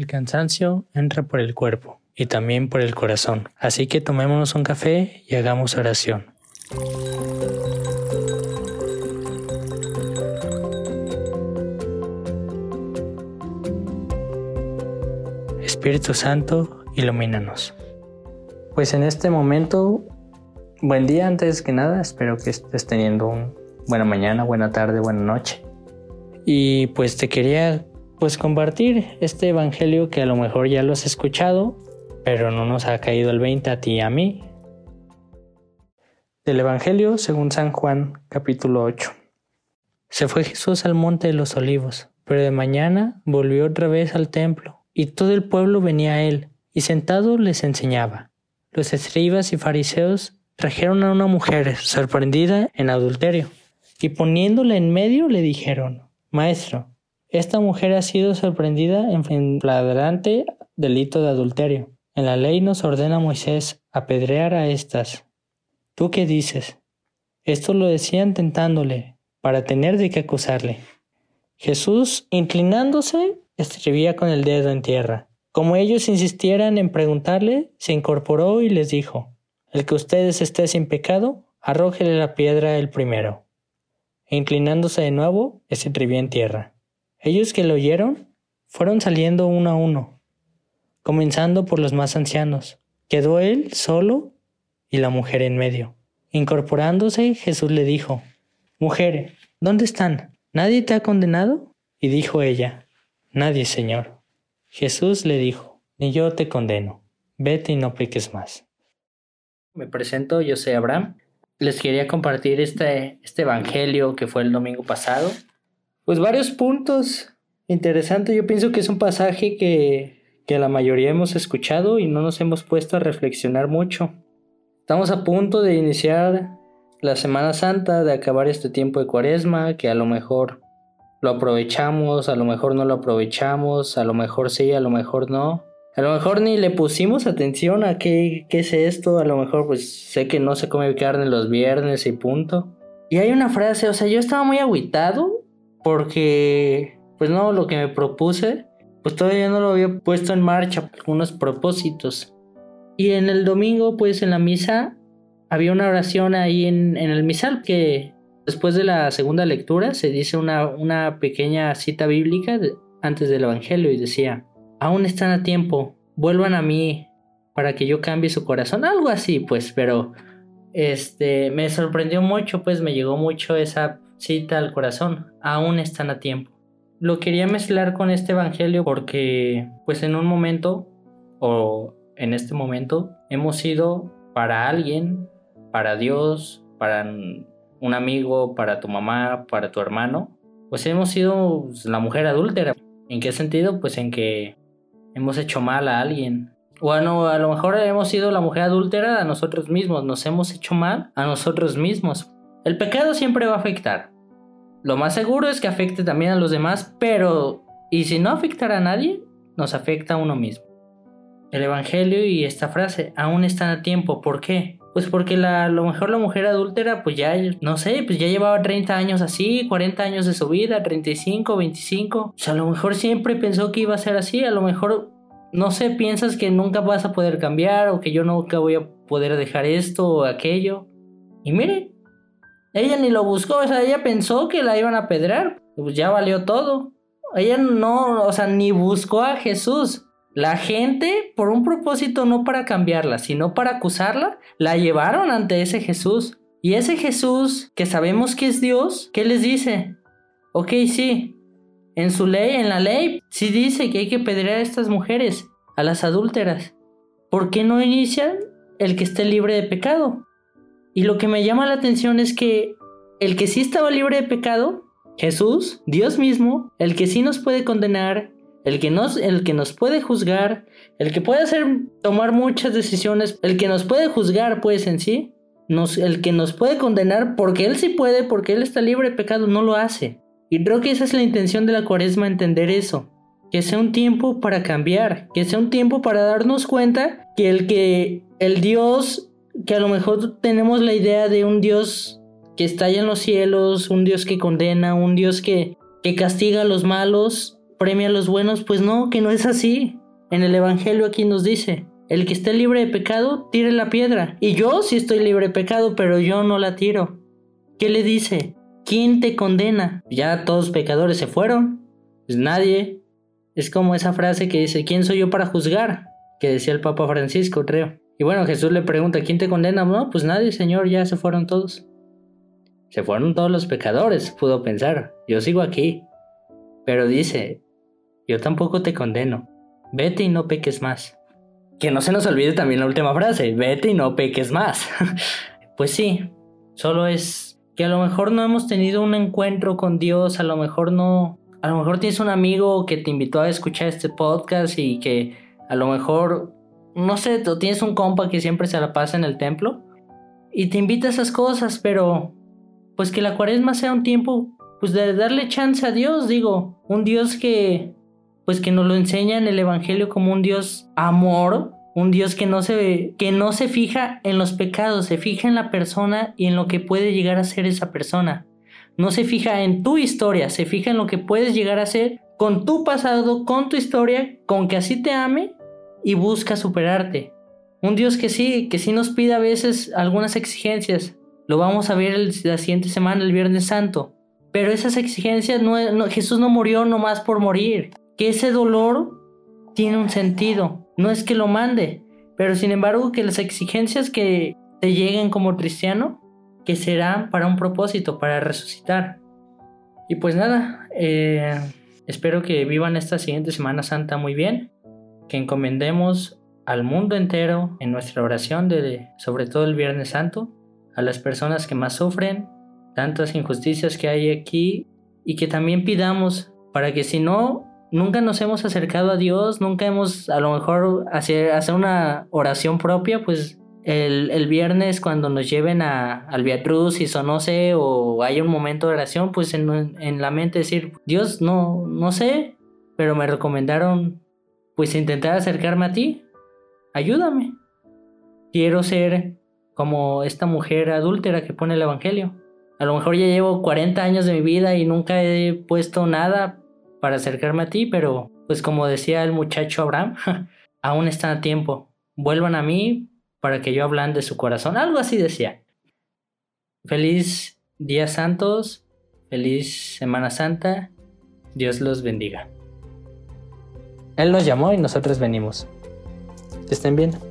El cansancio entra por el cuerpo y también por el corazón. Así que tomémonos un café y hagamos oración. Espíritu Santo, ilumínanos. Pues en este momento, buen día antes que nada, espero que estés teniendo un buena mañana, buena tarde, buena noche. Y pues te quería pues compartir este evangelio que a lo mejor ya lo has escuchado, pero no nos ha caído el 20 a ti y a mí. Del evangelio según San Juan, capítulo 8. Se fue Jesús al monte de los olivos, pero de mañana volvió otra vez al templo y todo el pueblo venía a él, y sentado les enseñaba. Los escribas y fariseos trajeron a una mujer sorprendida en adulterio, y poniéndola en medio le dijeron, Maestro, esta mujer ha sido sorprendida en flagrante delito de adulterio. En la ley nos ordena Moisés apedrear a estas. ¿Tú qué dices? Esto lo decían tentándole, para tener de qué acusarle. Jesús, inclinándose, escribía con el dedo en tierra. Como ellos insistieran en preguntarle, se incorporó y les dijo, El que ustedes esté sin pecado, arrójele la piedra el primero. E inclinándose de nuevo, escribía en tierra. Ellos que lo oyeron fueron saliendo uno a uno, comenzando por los más ancianos. Quedó él solo y la mujer en medio. Incorporándose, Jesús le dijo, Mujer, ¿dónde están? ¿Nadie te ha condenado? Y dijo ella, Nadie, Señor. Jesús le dijo, Ni yo te condeno, vete y no peques más. Me presento, yo soy Abraham. Les quería compartir este, este evangelio que fue el domingo pasado. Pues varios puntos interesantes. Yo pienso que es un pasaje que, que la mayoría hemos escuchado y no nos hemos puesto a reflexionar mucho. Estamos a punto de iniciar la Semana Santa, de acabar este tiempo de cuaresma, que a lo mejor lo aprovechamos, a lo mejor no lo aprovechamos, a lo mejor sí, a lo mejor no. A lo mejor ni le pusimos atención a qué, qué es esto, a lo mejor pues sé que no se come carne los viernes y punto. Y hay una frase, o sea, yo estaba muy agüitado porque pues no, lo que me propuse, pues todavía no lo había puesto en marcha, algunos propósitos. Y en el domingo, pues en la misa, había una oración ahí en, en el misal que Después de la segunda lectura se dice una, una pequeña cita bíblica antes del Evangelio y decía, aún están a tiempo, vuelvan a mí para que yo cambie su corazón, algo así pues, pero este me sorprendió mucho, pues me llegó mucho esa cita al corazón, aún están a tiempo. Lo quería mezclar con este Evangelio porque pues en un momento o en este momento hemos sido para alguien, para Dios, para un amigo, para tu mamá, para tu hermano, pues hemos sido pues, la mujer adúltera. ¿En qué sentido? Pues en que hemos hecho mal a alguien. Bueno, a lo mejor hemos sido la mujer adúltera a nosotros mismos, nos hemos hecho mal a nosotros mismos. El pecado siempre va a afectar. Lo más seguro es que afecte también a los demás, pero ¿y si no afectara a nadie? Nos afecta a uno mismo. El Evangelio y esta frase aún están a tiempo. ¿Por qué? Pues porque a lo mejor la mujer adúltera, pues ya, no sé, pues ya llevaba 30 años así, 40 años de su vida, 35, 25. O sea, a lo mejor siempre pensó que iba a ser así, a lo mejor, no sé, piensas que nunca vas a poder cambiar o que yo nunca voy a poder dejar esto o aquello. Y mire, ella ni lo buscó, o sea, ella pensó que la iban a pedrar, pues ya valió todo. Ella no, o sea, ni buscó a Jesús. La gente, por un propósito no para cambiarla, sino para acusarla, la llevaron ante ese Jesús. Y ese Jesús, que sabemos que es Dios, ¿qué les dice? Ok, sí, en su ley, en la ley, sí dice que hay que pedir a estas mujeres, a las adúlteras. ¿Por qué no inician el que esté libre de pecado? Y lo que me llama la atención es que el que sí estaba libre de pecado, Jesús, Dios mismo, el que sí nos puede condenar, el que, nos, el que nos puede juzgar, el que puede hacer tomar muchas decisiones, el que nos puede juzgar pues en sí, el que nos puede condenar porque él sí puede, porque él está libre de pecado, no lo hace. Y creo que esa es la intención de la cuaresma, entender eso. Que sea un tiempo para cambiar, que sea un tiempo para darnos cuenta que el que el Dios, que a lo mejor tenemos la idea de un Dios que está allá en los cielos, un Dios que condena, un Dios que, que castiga a los malos, premia a los buenos, pues no, que no es así. En el Evangelio aquí nos dice, el que esté libre de pecado, tire la piedra. Y yo sí estoy libre de pecado, pero yo no la tiro. ¿Qué le dice? ¿Quién te condena? Ya todos pecadores se fueron. Pues nadie. Es como esa frase que dice, ¿quién soy yo para juzgar? Que decía el Papa Francisco, creo. Y bueno, Jesús le pregunta, ¿quién te condena? No, pues nadie, Señor, ya se fueron todos. Se fueron todos los pecadores, pudo pensar. Yo sigo aquí. Pero dice, yo tampoco te condeno. Vete y no peques más. Que no se nos olvide también la última frase, vete y no peques más. pues sí, solo es que a lo mejor no hemos tenido un encuentro con Dios, a lo mejor no, a lo mejor tienes un amigo que te invitó a escuchar este podcast y que a lo mejor no sé, tú tienes un compa que siempre se la pasa en el templo y te invita a esas cosas, pero pues que la cuaresma sea un tiempo pues de darle chance a Dios, digo, un Dios que pues que nos lo enseña en el evangelio como un Dios amor, un Dios que no se que no se fija en los pecados, se fija en la persona y en lo que puede llegar a ser esa persona. No se fija en tu historia, se fija en lo que puedes llegar a ser con tu pasado, con tu historia, con que así te ame y busca superarte. Un Dios que sí, que sí nos pide a veces algunas exigencias. Lo vamos a ver la siguiente semana, el Viernes Santo. Pero esas exigencias, no, Jesús no murió nomás por morir. Que ese dolor tiene un sentido. No es que lo mande, pero sin embargo que las exigencias que te lleguen como cristiano, que serán para un propósito, para resucitar. Y pues nada, eh, espero que vivan esta siguiente Semana Santa muy bien que encomendemos al mundo entero en nuestra oración de sobre todo el Viernes Santo, a las personas que más sufren, tantas injusticias que hay aquí y que también pidamos para que si no nunca nos hemos acercado a Dios, nunca hemos a lo mejor hacer, hacer una oración propia, pues el, el, viernes cuando nos lleven a, al Cruz o no sé, o hay un momento de oración, pues en, en la mente decir, Dios, no, no sé, pero me recomendaron pues intentar acercarme a ti. Ayúdame. Quiero ser como esta mujer adúltera que pone el Evangelio. A lo mejor ya llevo 40 años de mi vida y nunca he puesto nada para acercarme a ti, pero pues como decía el muchacho Abraham, aún están a tiempo. Vuelvan a mí para que yo de su corazón. Algo así decía. Feliz Día Santos, feliz Semana Santa. Dios los bendiga. Él nos llamó y nosotros venimos. Estén bien.